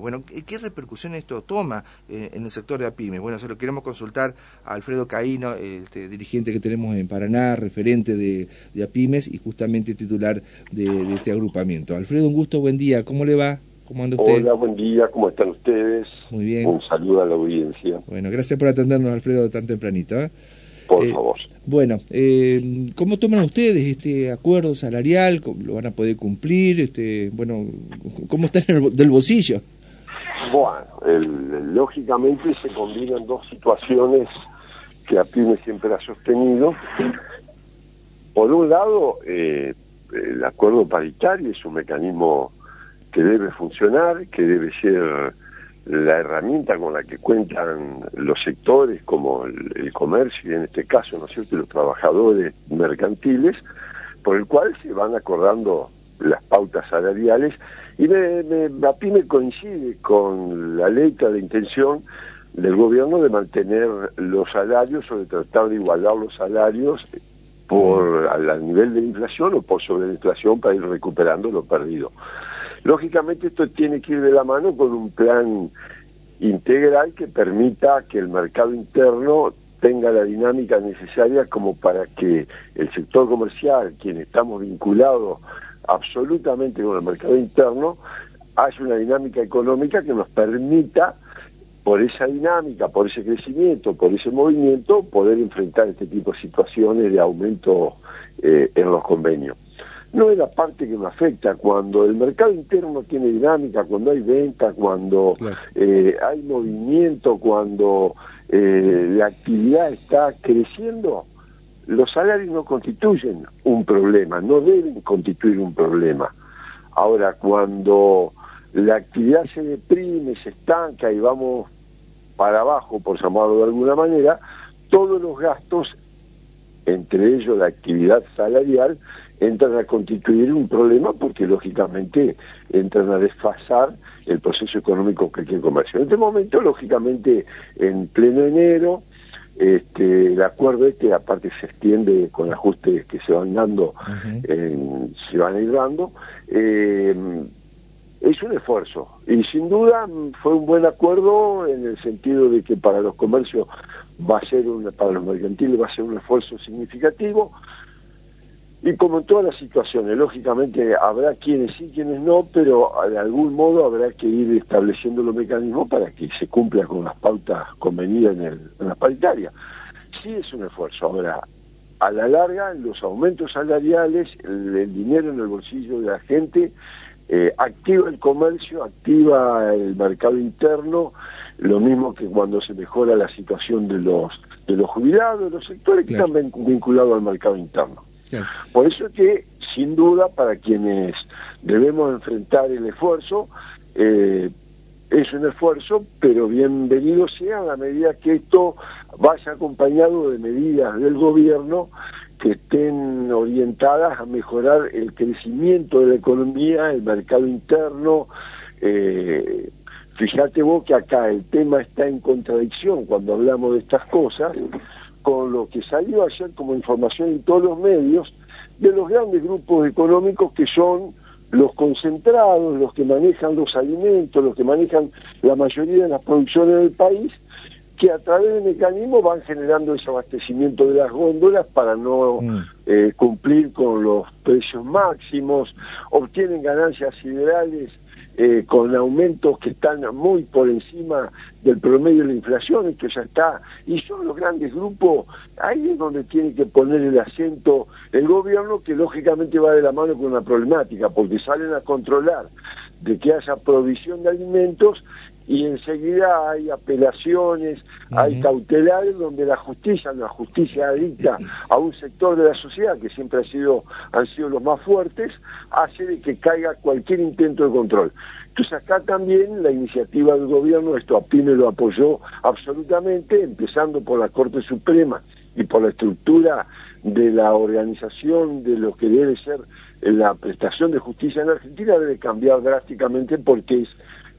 Bueno, ¿qué, repercusión esto toma eh, en el sector de APIMES? Bueno, se lo queremos consultar a Alfredo Caíno, este, dirigente que tenemos en Paraná, referente de, APIMES y justamente titular de, este agrupamiento. Alfredo, un gusto, buen día, ¿cómo le va? ¿Cómo anda usted? Hola, buen día, ¿cómo están ustedes? Muy bien. Un saludo a la audiencia. Bueno, gracias por atendernos, Alfredo, tan tempranito. ¿eh? Por eh, favor. Bueno, eh, ¿cómo toman ustedes este acuerdo salarial? ¿Lo van a poder cumplir? Este, bueno, ¿cómo están en el, del bolsillo? Bueno, lógicamente se combinan dos situaciones que a PYME siempre ha sostenido. Por un lado, eh, el acuerdo paritario es un mecanismo que debe funcionar, que debe ser la herramienta con la que cuentan los sectores como el, comercio y en este caso, ¿no es cierto?, los trabajadores mercantiles, por el cual se van acordando las pautas salariales y me, me, a mí me coincide con la letra de intención del gobierno de mantener los salarios o de tratar de igualar los salarios por al, nivel de inflación o por sobre la inflación para ir recuperando lo perdido. Lógicamente esto tiene que ir de la mano con un plan integral que permita que el mercado interno tenga la dinámica necesaria como para que el sector comercial, quien estamos vinculados absolutamente con el mercado interno, haya una dinámica económica que nos permita, por esa dinámica, por ese crecimiento, por ese movimiento, poder enfrentar este tipo de situaciones de aumento eh, en los convenios no es la parte que me afecta. Cuando el mercado interno tiene dinámica, cuando hay venta, cuando eh, hay movimiento, cuando eh, la actividad está creciendo, los salarios no constituyen un problema, no deben constituir un problema. Ahora, cuando la actividad se deprime, se estanca y vamos para abajo, por llamarlo de alguna manera, todos los gastos, entre ellos la actividad salarial, entran a constituir un problema porque lógicamente entran a desfasar el proceso económico que hay que comercio. En este momento, lógicamente, en pleno enero, este, el acuerdo este aparte se extiende con ajustes que se van dando, se van a ir dando, eh, es un esfuerzo. Y sin duda fue un buen acuerdo en el sentido de que para los comercios va a ser una, para los mercantiles va a ser un esfuerzo significativo, y como en todas las situaciones, lógicamente habrá quienes sí, quienes no, pero de algún modo habrá que ir estableciendo los mecanismos para que se cumpla con las pautas convenidas en, el, en la paritaria. Sí es un esfuerzo. Ahora, a la larga, los aumentos salariales, el, dinero en el bolsillo de la gente, eh, activa el comercio, activa el mercado interno, lo mismo que cuando se mejora la situación de los, de los jubilados, de los sectores que están vinculados al mercado interno. Por eso que, sin duda, para quienes debemos enfrentar el esfuerzo, eh, es un esfuerzo, pero bienvenido sea a medida que esto vaya acompañado de medidas del gobierno que estén orientadas a mejorar el crecimiento de la economía, el mercado interno. Eh, fíjate vos que acá el tema está en contradicción cuando hablamos de estas cosas, con lo que salió ayer como información en todos los medios de los grandes grupos económicos que son los concentrados, los que manejan los alimentos, los que manejan la mayoría de las producciones del país, que a través de mecanismos van generando ese abastecimiento de las góndolas para no mm. eh, cumplir con los precios máximos, obtienen ganancias siderales eh, con aumentos que están muy por encima del promedio de la inflación, que ya está, y son los grandes grupos, ahí es donde tiene que poner el acento el gobierno, que lógicamente va de la mano con una problemática, porque salen a controlar de que haya provisión de alimentos y enseguida hay apelaciones, hay cautelares donde la justicia, la justicia adicta a un sector de la sociedad que siempre ha sido, han sido los más fuertes, hace de que caiga cualquier intento de control. Entonces acá también la iniciativa del gobierno, esto a PYME lo apoyó absolutamente, empezando por la Corte Suprema y por la estructura de la organización de lo que debe ser la prestación de justicia en Argentina, debe cambiar drásticamente porque es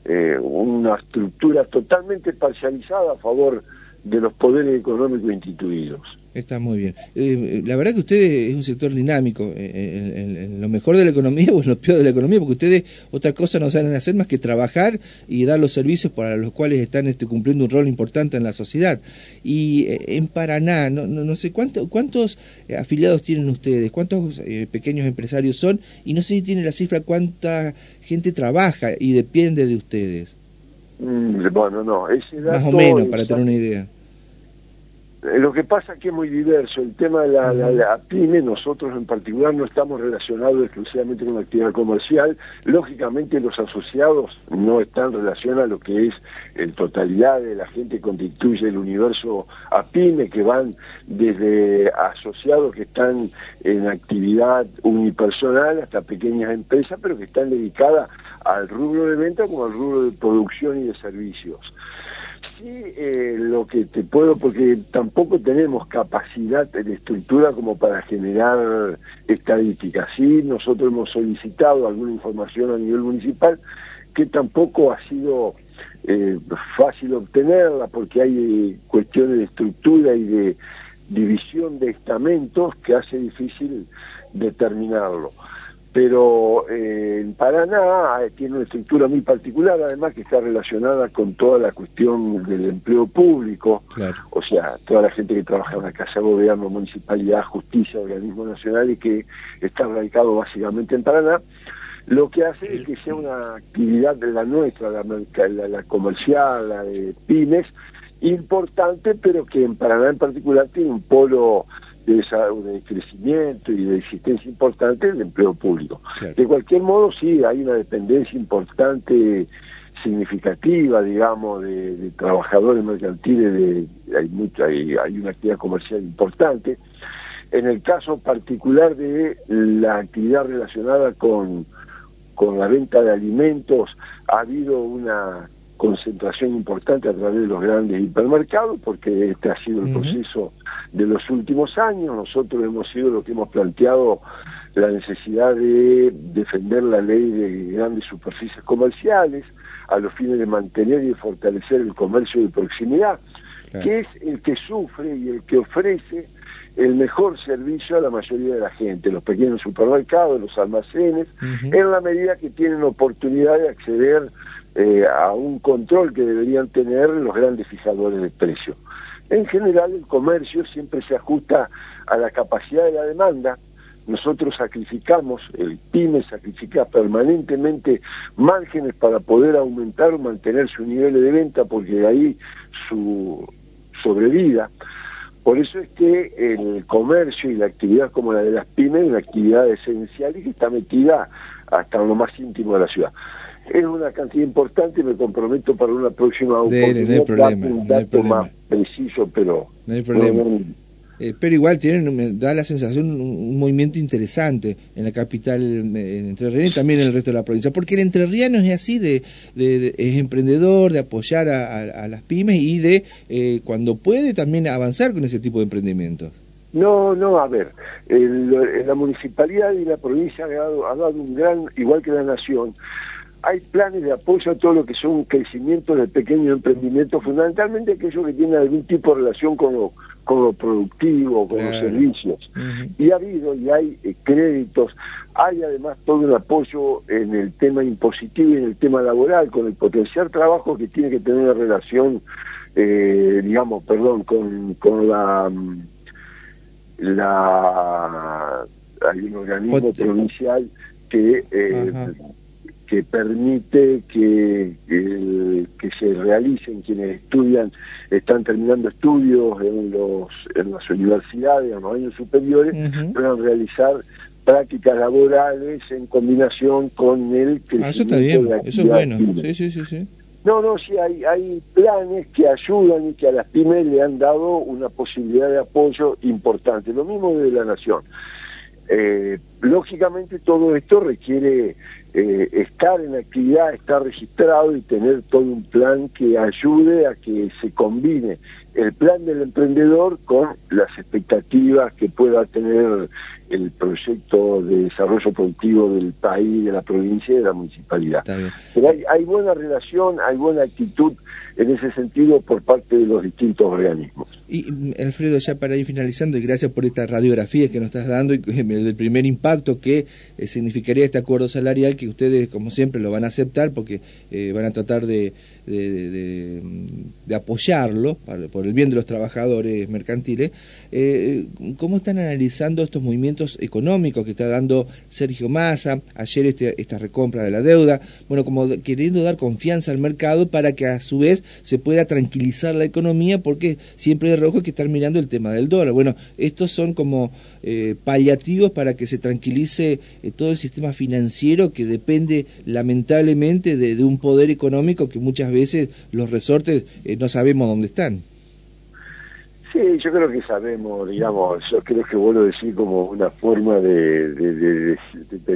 eh, una estructura totalmente parcializada a favor de los poderes económicos instituidos. Está muy bien. Eh, la verdad que ustedes es un sector dinámico, eh, en, lo mejor de la economía o en lo peor de la economía, porque ustedes otra cosa no saben hacer más que trabajar y dar los servicios para los cuales están este, cumpliendo un rol importante en la sociedad. Y eh, en Paraná, no, no, sé cuánto, cuántos afiliados tienen ustedes, cuántos pequeños empresarios son, y no sé si tienen la cifra cuánta gente trabaja y depende de ustedes. Mm, bueno, no, ese Más o menos, para tener una idea. Eh, lo que pasa es que es muy diverso. El tema de la, pyme, nosotros en particular no estamos relacionados exclusivamente con la actividad comercial. Lógicamente los asociados no están relacionados a lo que es el totalidad de la gente que constituye el universo a pyme, que van desde asociados que están en actividad unipersonal hasta pequeñas empresas, pero que están dedicadas al rubro de venta como al rubro de producción y de servicios. Sí, eh, lo que te puedo, porque tampoco tenemos capacidad de estructura como para generar estadísticas. Sí, nosotros hemos solicitado alguna información a nivel municipal que tampoco ha sido eh, fácil obtenerla porque hay cuestiones de estructura y de división de estamentos que hace difícil determinarlo pero eh, en Paraná eh, tiene una estructura muy particular, además que está relacionada con toda la cuestión del empleo público, o sea, toda la gente que trabaja en la Casa de Gobierno, Municipalidad, Justicia, Organismo Nacional y que está radicado básicamente en Paraná, lo que hace es que sea una actividad de la nuestra, la, la comercial, la de pymes, importante, pero que en Paraná en particular tiene un polo de, crecimiento y de existencia importante del empleo público. De cualquier modo, sí, hay una dependencia importante, significativa, digamos, de, trabajadores mercantiles, de, hay, mucha, hay, hay una actividad comercial importante. En el caso particular de la actividad relacionada con, con la venta de alimentos, ha habido una concentración importante a través de los grandes hipermercados, porque este ha sido el proceso de los últimos años. Nosotros hemos sido lo que hemos planteado la necesidad de defender la ley de grandes superficies comerciales a los fines de mantener y fortalecer el comercio de proximidad, que es el que sufre y el que ofrece el mejor servicio a la mayoría de la gente, los pequeños supermercados, los almacenes, en la medida que tienen oportunidad de acceder eh, a un control que deberían tener los grandes fijadores de precios. En general el comercio siempre se ajusta a la capacidad de la demanda. Nosotros sacrificamos, el PYME sacrifica permanentemente márgenes para poder aumentar o mantener su nivel de venta porque de ahí su sobrevida. Por eso es que el comercio y la actividad como la de las pymes es una actividad esencial y que está metida hasta lo más íntimo de la ciudad es una cantidad importante y me comprometo para una próxima oportunidad no un dato más preciso, pero... No hay problema. Eh, pero igual tienen, da la sensación un, movimiento interesante en la capital en Entre Ríos y también en el resto de la provincia, porque el entrerriano es así, de, de, es emprendedor, de apoyar a, las pymes y de, eh, cuando puede, también avanzar con ese tipo de emprendimientos. No, no, a ver, la municipalidad y la provincia ha dado, ha dado un gran, igual que la nación, hay planes de apoyo a todo lo que son un crecimiento de pequeños emprendimientos, fundamentalmente aquellos que tienen algún tipo de relación con lo, con lo productivo, con los servicios. Y ha habido y hay eh, créditos, hay además todo un apoyo en el tema impositivo y en el tema laboral, con el potencial trabajo que tiene que tener una relación, eh, digamos, perdón, con, con la... Mm, la hay un organismo provincial que eh, que permite que, que, se realicen quienes estudian, están terminando estudios en, los, en las universidades, en los años superiores, puedan realizar prácticas laborales en combinación con el crecimiento ah, eso está bien, eso es bueno. Sí, sí, sí, sí. No, no, sí, hay, hay planes que ayudan y que a las pymes le han dado una posibilidad de apoyo importante. Lo mismo de la Nación. Eh, lógicamente todo esto requiere eh, estar en actividad, estar registrado y tener todo un plan que ayude a que se combine el plan del emprendedor con las expectativas que pueda tener el proyecto de desarrollo productivo del país, de la provincia y de la municipalidad. Pero hay, hay buena relación, hay buena actitud en ese sentido por parte de los distintos organismos. Y Alfredo, ya para ir finalizando, y gracias por esta radiografía que nos estás dando y del primer impacto que eh, significaría este acuerdo salarial, que ustedes, como siempre, lo van a aceptar porque eh, van a tratar de, apoyarlo por el bien de los trabajadores mercantiles. Eh, ¿Cómo están analizando estos movimientos económicos que está dando Sergio Massa? Ayer este, esta recompra de la deuda, bueno, como queriendo dar confianza al mercado para que a su vez se pueda tranquilizar la economía, porque siempre de rojo hay que estar mirando el tema del dólar. Bueno, estos son como eh, paliativos para que se tranquilice todo el sistema financiero que depende lamentablemente de, un poder económico que muchas veces los resortes eh, no sabemos dónde están. Sí, yo creo que sabemos, digamos, yo creo que vuelvo a decir como una forma de, de,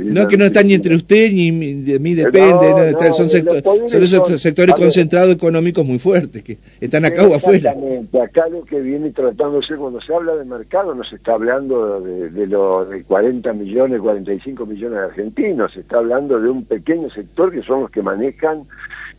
No, que no está ni entre usted ni de mí depende, no, son, son, esos sectores concentrados económicos muy fuertes que están acá o afuera. Acá lo que viene tratándose, cuando se habla de mercado, no se está hablando de, de los de 40 millones, 45 millones de argentinos, se está hablando de un pequeño sector que son los que manejan,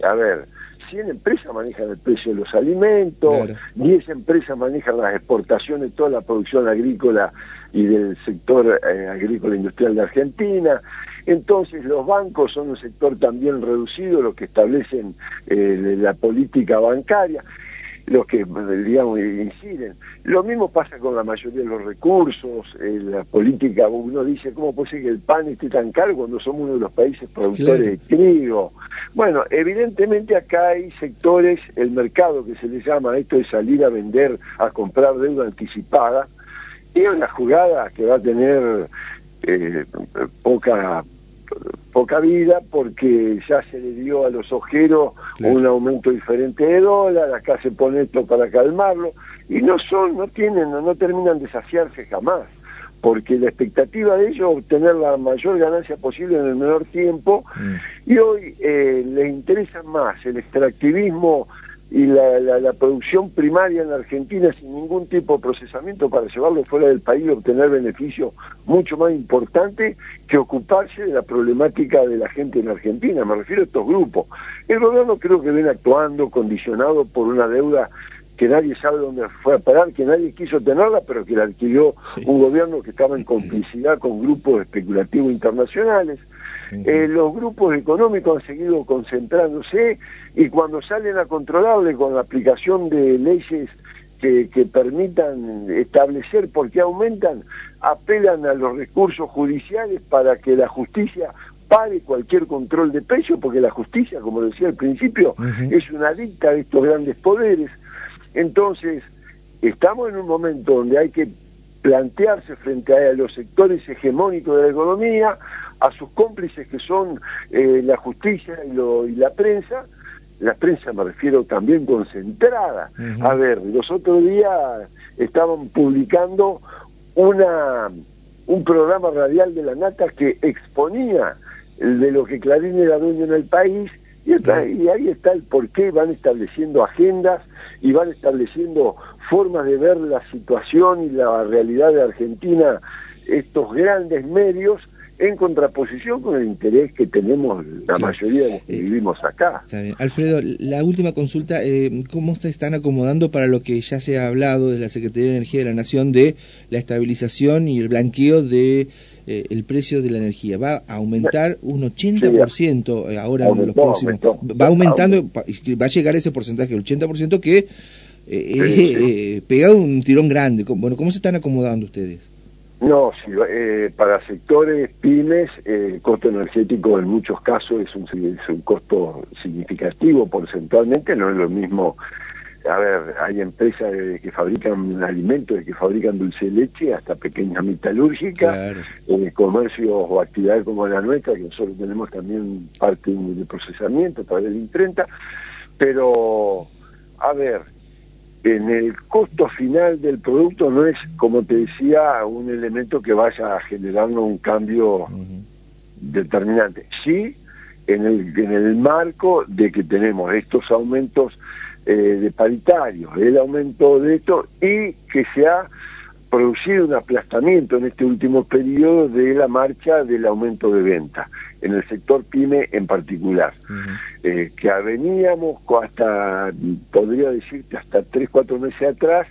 a ver, 100 empresas manejan el precio de los alimentos, 10 empresas manejan las exportaciones, toda la producción agrícola y del sector eh, agrícola industrial de Argentina. Entonces los bancos son un sector también reducido, los que establecen eh, la política bancaria los que, digamos, inciden. Lo mismo pasa con la mayoría de los recursos, eh, la política, uno dice, ¿cómo puede ser que el pan esté tan caro cuando somos uno de los países productores de trigo? Bueno, evidentemente acá hay sectores, el mercado que se le llama esto de salir a vender, a comprar deuda anticipada, es una jugada que va a tener eh, poca poca vida porque ya se le dio a los ojeros un aumento diferente de dólar, acá se pone esto para calmarlo, y no son, no tienen, no, terminan de saciarse jamás, porque la expectativa de ellos es obtener la mayor ganancia posible en el menor tiempo, mm. y hoy eh, les interesa más el extractivismo y la, la, producción primaria en Argentina sin ningún tipo de procesamiento para llevarlo fuera del país y obtener beneficios mucho más importantes que ocuparse de la problemática de la gente en Argentina. Me refiero a estos grupos. El gobierno creo que viene actuando condicionado por una deuda que nadie sabe dónde fue a parar, que nadie quiso tenerla, pero que la adquirió un gobierno que estaba en complicidad con grupos especulativos internacionales. Eh, los grupos económicos han seguido concentrándose y cuando salen a controlarle con la aplicación de leyes que, permitan establecer por qué aumentan, apelan a los recursos judiciales para que la justicia pare cualquier control de precio, porque la justicia, como decía al principio, es una dicta de estos grandes poderes. Entonces, estamos en un momento donde hay que plantearse frente a los sectores hegemónicos de la economía, a sus cómplices que son eh, la justicia y, la prensa, la prensa me refiero también concentrada. A ver, los otros días estaban publicando una un programa radial de la Nata que exponía de lo que Clarín era dueño en el país y, y ahí está el por qué van estableciendo agendas y van estableciendo formas de ver la situación y la realidad de Argentina estos grandes medios en contraposición con el interés que tenemos la mayoría de los que eh, vivimos acá. Alfredo, la última consulta, eh, ¿cómo se están acomodando para lo que ya se ha hablado de la Secretaría de Energía de la Nación de la estabilización y el blanqueo de eh, el precio de la energía? Va a aumentar un 80% ahora en los próximos... va aumentando, va a llegar ese porcentaje, el 80% que eh, pega un tirón grande. Bueno, ¿cómo se están acomodando ustedes? No, sí, eh, para sectores pymes el costo energético en muchos casos es un, es un costo significativo porcentualmente, no es lo mismo, a ver, hay empresas que fabrican alimentos, que fabrican dulce de leche, hasta pequeñas metalúrgicas, en comercios o actividades como la nuestra, que nosotros tenemos también parte de procesamiento a través de imprenta, pero, a ver, en el costo final del producto no es, como te decía, un elemento que vaya a generarnos un cambio determinante. Sí, en el, en el marco de que tenemos estos aumentos de paritarios, el aumento de esto y que se ha producido un aplastamiento en este último periodo de la marcha del aumento de venta, en el sector pyme en particular, eh, que veníamos hasta, podría decirte, hasta tres, cuatro meses atrás,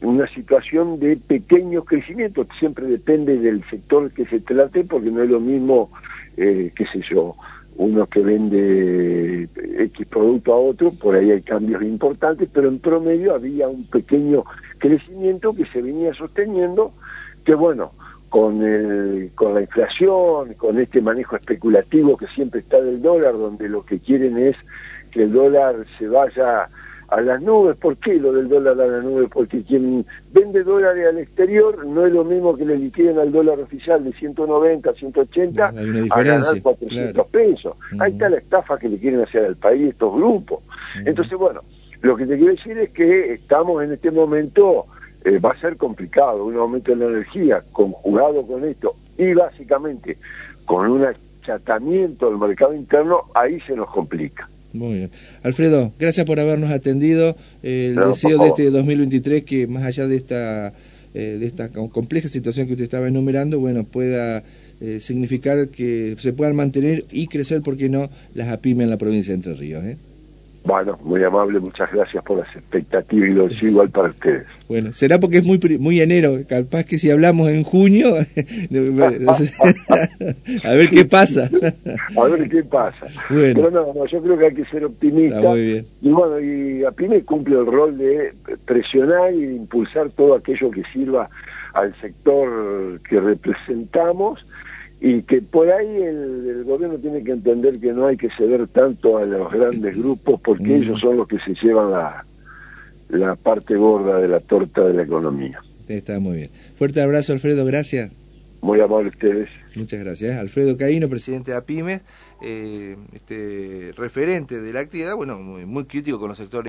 una situación de pequeños crecimientos, siempre depende del sector que se trate, porque no es lo mismo, eh, qué sé yo, uno que vende X producto a otro, por ahí hay cambios importantes, pero en promedio había un pequeño crecimiento que se venía sosteniendo, que bueno, con, el, con la inflación, con este manejo especulativo que siempre está del dólar, donde lo que quieren es que el dólar se vaya a las nubes. ¿Por qué lo del dólar a las nubes? Porque quien vende dólares al exterior no es lo mismo que le liquiden al dólar oficial de 190, 180 a ganar 400 pesos. Ahí está la estafa que le quieren hacer al país estos grupos. Entonces, bueno, lo que te quiero decir es que estamos en este momento, eh, va a ser complicado, un aumento de la energía conjugado con esto y básicamente con un achatamiento del mercado interno, ahí se nos complica. Muy bien. Alfredo, gracias por habernos atendido. el deseo de este 2023 que más allá de esta, eh, de esta compleja situación que usted estaba enumerando, bueno, pueda eh, significar que se puedan mantener y crecer, ¿por qué no?, las APIME en la provincia de Entre Ríos. ¿eh? Bueno, muy amable, muchas gracias por las expectativas y lo deseo igual para ustedes. Bueno, será porque es muy muy enero, capaz que si hablamos en junio, a ver qué pasa. a ver qué pasa. Bueno. Pero no, no, yo creo que hay que ser optimista. muy bien. Y bueno, y APIME cumple el rol de presionar y impulsar todo aquello que sirva al sector que representamos y que por ahí el, gobierno tiene que entender que no hay que ceder tanto a los grandes grupos porque mm. ellos son los que se llevan la, la parte gorda de la torta de la economía. Está muy bien. Fuerte abrazo, Alfredo, gracias. Muy amable ustedes. Muchas gracias. Alfredo Caíno, presidente de APIMES, eh, este, referente de la actividad, bueno, muy, muy crítico con los sectores.